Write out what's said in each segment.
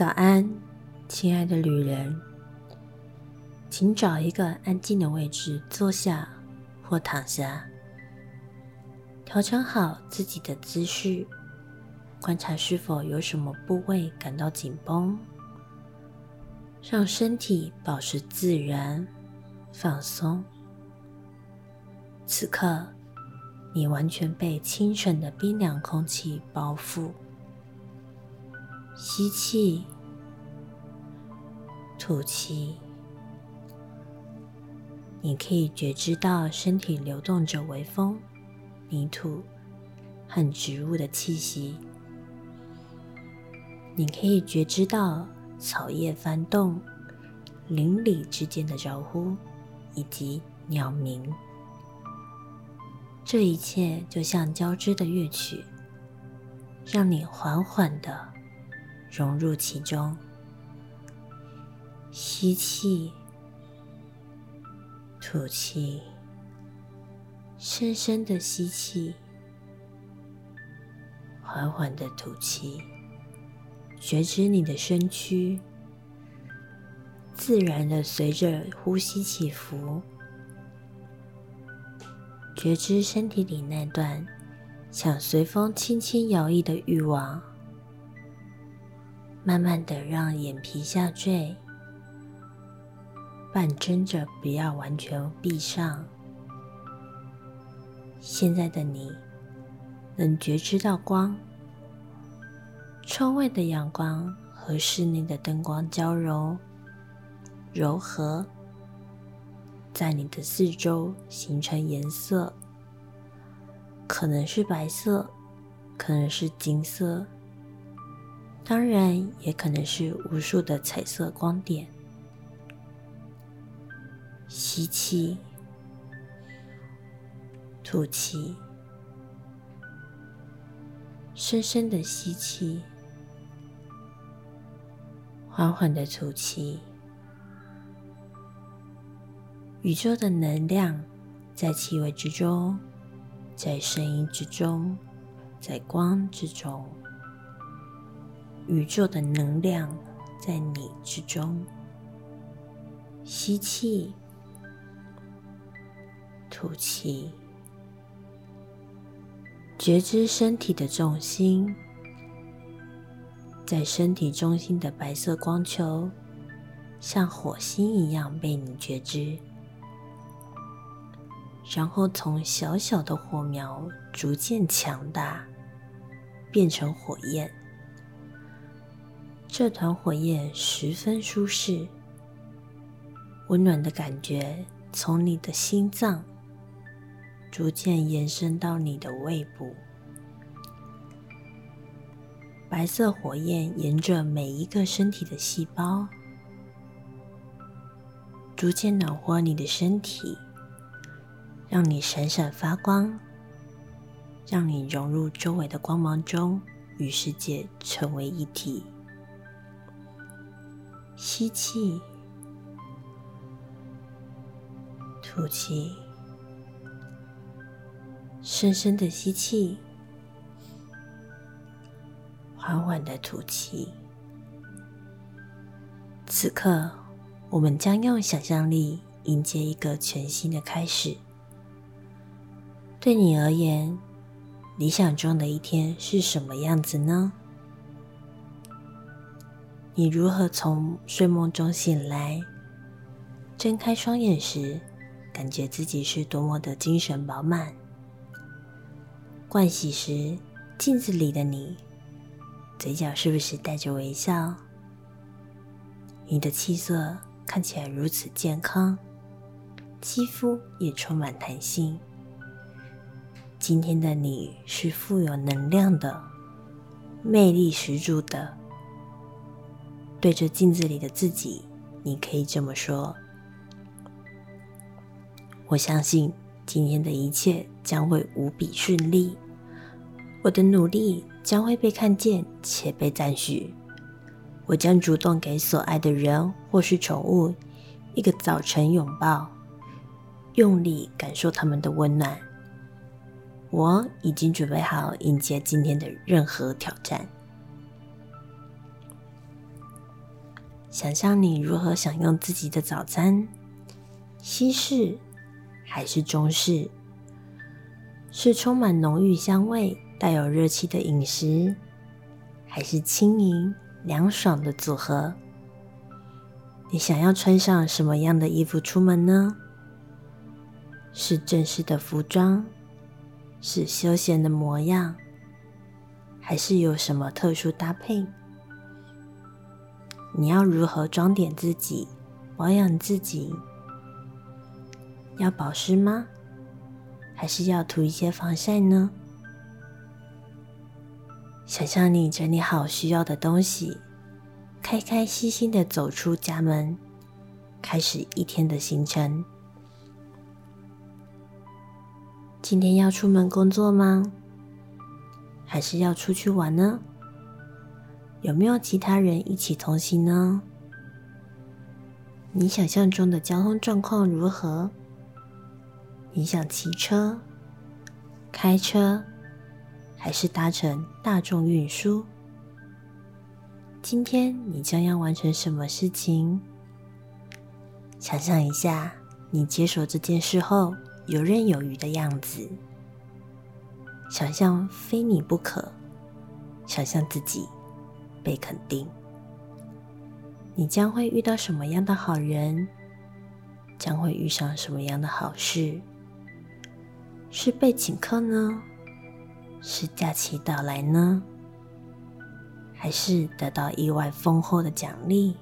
早安，亲爱的旅人，请找一个安静的位置坐下或躺下，调整好自己的姿势，观察是否有什么部位感到紧绷，让身体保持自然放松。此刻，你完全被清晨的冰凉空气包覆。吸气，吐气。你可以觉知到身体流动着微风、泥土和植物的气息。你可以觉知到草叶翻动、邻里之间的招呼以及鸟鸣。这一切就像交织的乐曲，让你缓缓的。融入其中，吸气，吐气，深深的吸气，缓缓的吐气，觉知你的身躯自然的随着呼吸起伏，觉知身体里那段想随风轻轻摇曳的欲望。慢慢的让眼皮下坠，半睁着，不要完全闭上。现在的你能觉知到光，窗外的阳光和室内的灯光交融、柔和，在你的四周形成颜色，可能是白色，可能是金色。当然，也可能是无数的彩色光点。吸气，吐气，深深的吸气，缓缓的吐气。宇宙的能量在气味之中，在声音之中，在光之中。宇宙的能量在你之中，吸气，吐气，觉知身体的重心，在身体中心的白色光球，像火星一样被你觉知，然后从小小的火苗逐渐强大，变成火焰。这团火焰十分舒适，温暖的感觉从你的心脏逐渐延伸到你的胃部。白色火焰沿着每一个身体的细胞，逐渐暖和你的身体，让你闪闪发光，让你融入周围的光芒中，与世界成为一体。吸气，吐气，深深的吸气，缓缓的吐气。此刻，我们将用想象力迎接一个全新的开始。对你而言，理想中的一天是什么样子呢？你如何从睡梦中醒来？睁开双眼时，感觉自己是多么的精神饱满。盥洗时，镜子里的你，嘴角是不是带着微笑？你的气色看起来如此健康，肌肤也充满弹性。今天的你是富有能量的，魅力十足的。对着镜子里的自己，你可以这么说：“我相信今天的一切将会无比顺利，我的努力将会被看见且被赞许。我将主动给所爱的人或是宠物一个早晨拥抱，用力感受他们的温暖。我已经准备好迎接今天的任何挑战。”想象你如何享用自己的早餐，西式还是中式？是充满浓郁香味、带有热气的饮食，还是轻盈凉爽的组合？你想要穿上什么样的衣服出门呢？是正式的服装，是休闲的模样，还是有什么特殊搭配？你要如何装点自己、保养自己？要保湿吗？还是要涂一些防晒呢？想象你整理好需要的东西，开开心心的走出家门，开始一天的行程。今天要出门工作吗？还是要出去玩呢？有没有其他人一起同行呢？你想象中的交通状况如何？你想骑车、开车，还是搭乘大众运输？今天你将要完成什么事情？想象一下，你接手这件事后游刃有余的样子。想象非你不可，想象自己被肯定。你将会遇到什么样的好人？将会遇上什么样的好事？是被请客呢，是假期到来呢，还是得到意外丰厚的奖励？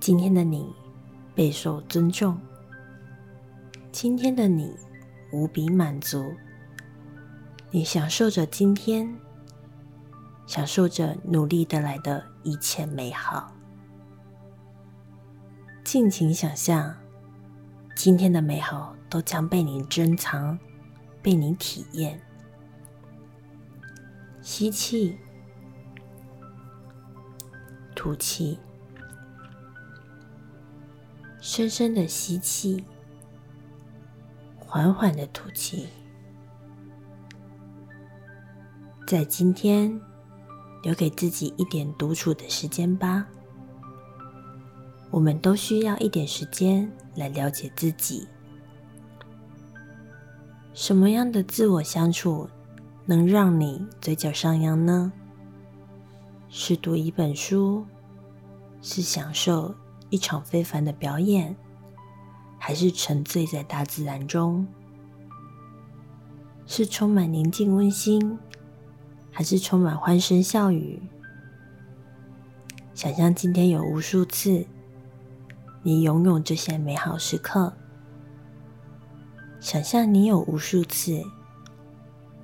今天的你备受尊重，今天的你无比满足，你享受着今天，享受着努力得来的一切美好，尽情想象今天的美好。都将被你珍藏，被你体验。吸气，吐气，深深的吸气，缓缓的吐气。在今天，留给自己一点独处的时间吧。我们都需要一点时间来了解自己。什么样的自我相处能让你嘴角上扬呢？是读一本书，是享受一场非凡的表演，还是沉醉在大自然中？是充满宁静温馨，还是充满欢声笑语？想象今天有无数次，你拥有这些美好时刻。想象你有无数次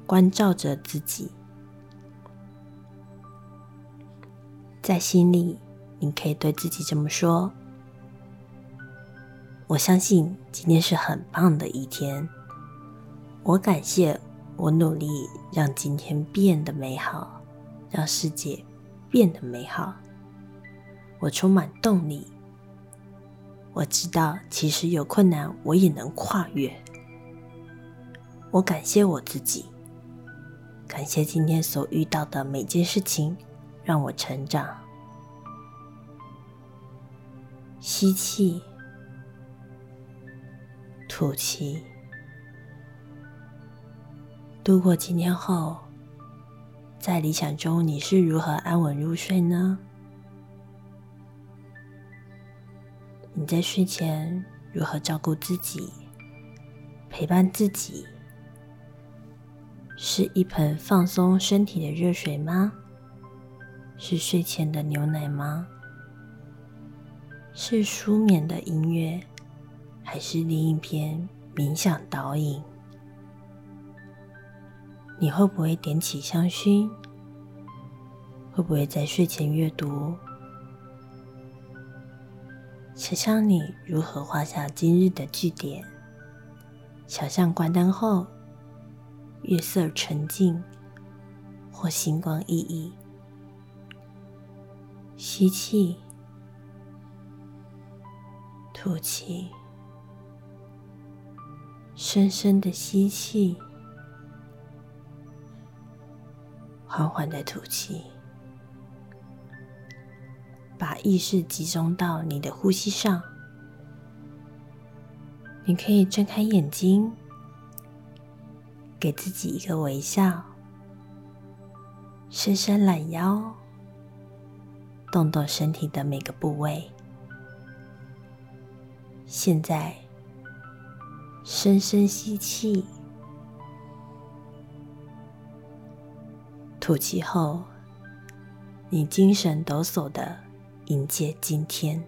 关照着自己，在心里，你可以对自己这么说：“我相信今天是很棒的一天。我感谢我努力让今天变得美好，让世界变得美好。我充满动力。我知道，其实有困难，我也能跨越。”我感谢我自己，感谢今天所遇到的每件事情，让我成长。吸气，吐气，度过今天后，在理想中你是如何安稳入睡呢？你在睡前如何照顾自己，陪伴自己？是一盆放松身体的热水吗？是睡前的牛奶吗？是舒眠的音乐，还是另一篇冥想导引？你会不会点起香薰？会不会在睡前阅读？想象你如何画下今日的句点？想象关灯后。月色沉静，或星光熠熠。吸气，吐气，深深的吸气，缓缓的吐气。把意识集中到你的呼吸上。你可以睁开眼睛，给自己一个微笑，伸伸懒腰，动动身体的每个部位。现在，深深吸气，吐气后，你精神抖擞的迎接今天。